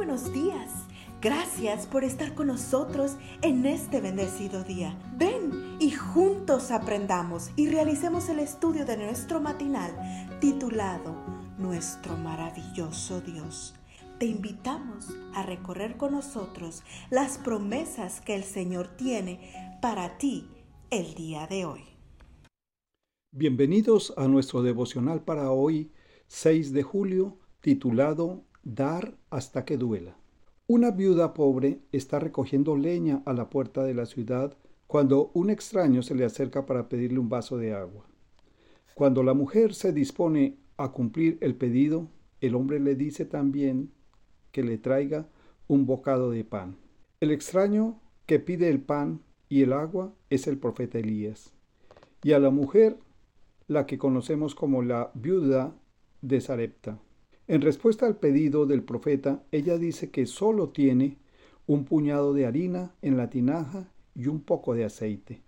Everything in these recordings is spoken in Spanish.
buenos días. Gracias por estar con nosotros en este bendecido día. Ven y juntos aprendamos y realicemos el estudio de nuestro matinal titulado Nuestro maravilloso Dios. Te invitamos a recorrer con nosotros las promesas que el Señor tiene para ti el día de hoy. Bienvenidos a nuestro devocional para hoy, 6 de julio, titulado Dar hasta que duela. Una viuda pobre está recogiendo leña a la puerta de la ciudad cuando un extraño se le acerca para pedirle un vaso de agua. Cuando la mujer se dispone a cumplir el pedido, el hombre le dice también que le traiga un bocado de pan. El extraño que pide el pan y el agua es el profeta Elías. Y a la mujer, la que conocemos como la viuda de Sarepta. En respuesta al pedido del profeta, ella dice que solo tiene un puñado de harina en la tinaja y un poco de aceite.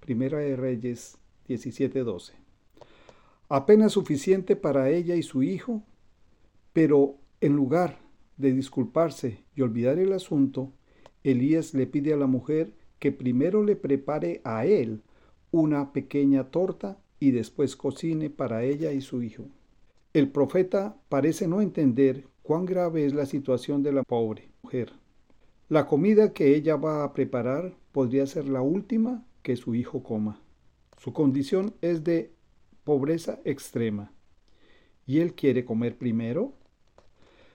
Primera de Reyes 17:12. Apenas suficiente para ella y su hijo, pero en lugar de disculparse y olvidar el asunto, Elías le pide a la mujer que primero le prepare a él una pequeña torta y después cocine para ella y su hijo. El profeta parece no entender cuán grave es la situación de la pobre mujer. La comida que ella va a preparar podría ser la última que su hijo coma. Su condición es de pobreza extrema. ¿Y él quiere comer primero?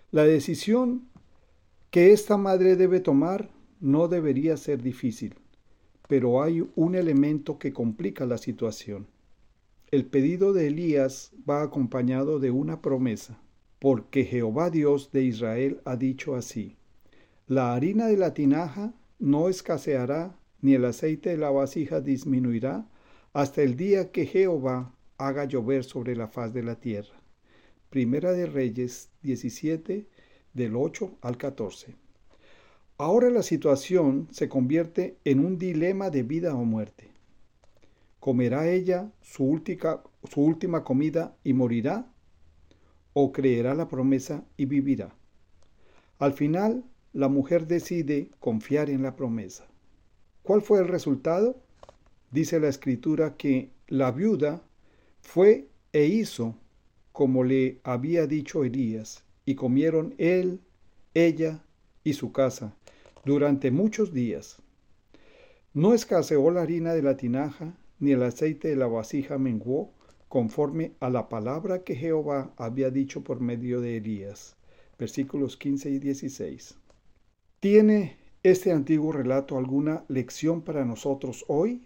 La decisión que esta madre debe tomar no debería ser difícil, pero hay un elemento que complica la situación. El pedido de Elías va acompañado de una promesa, porque Jehová Dios de Israel ha dicho así, la harina de la tinaja no escaseará, ni el aceite de la vasija disminuirá, hasta el día que Jehová haga llover sobre la faz de la tierra. Primera de Reyes 17, del 8 al 14. Ahora la situación se convierte en un dilema de vida o muerte. ¿Comerá ella su última, su última comida y morirá? ¿O creerá la promesa y vivirá? Al final, la mujer decide confiar en la promesa. ¿Cuál fue el resultado? Dice la escritura que la viuda fue e hizo como le había dicho Elías, y comieron él, ella y su casa durante muchos días. No escaseó la harina de la tinaja, ni el aceite de la vasija menguó, conforme a la palabra que Jehová había dicho por medio de Elías. Versículos 15 y 16. ¿Tiene este antiguo relato alguna lección para nosotros hoy?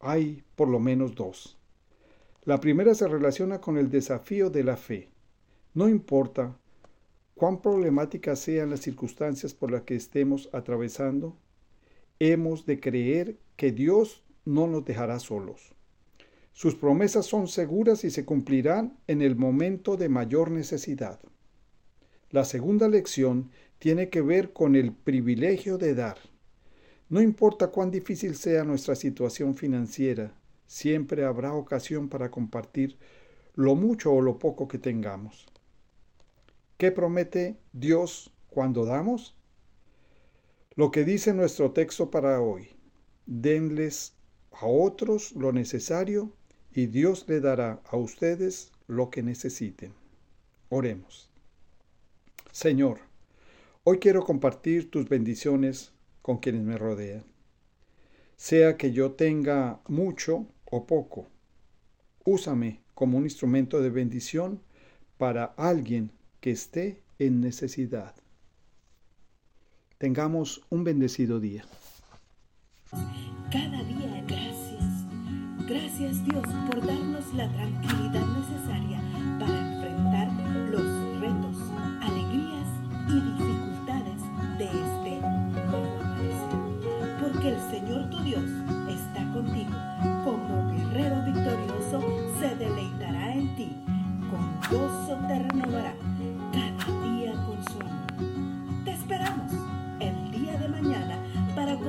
Hay por lo menos dos. La primera se relaciona con el desafío de la fe. No importa cuán problemáticas sean las circunstancias por las que estemos atravesando, hemos de creer que Dios no nos dejará solos. Sus promesas son seguras y se cumplirán en el momento de mayor necesidad. La segunda lección tiene que ver con el privilegio de dar. No importa cuán difícil sea nuestra situación financiera, siempre habrá ocasión para compartir lo mucho o lo poco que tengamos. ¿Qué promete Dios cuando damos? Lo que dice nuestro texto para hoy, denles a otros lo necesario y Dios le dará a ustedes lo que necesiten. Oremos. Señor, hoy quiero compartir tus bendiciones con quienes me rodean. Sea que yo tenga mucho o poco, úsame como un instrumento de bendición para alguien que esté en necesidad. Tengamos un bendecido día. Cada día Gracias Dios por darnos la tranquilidad necesaria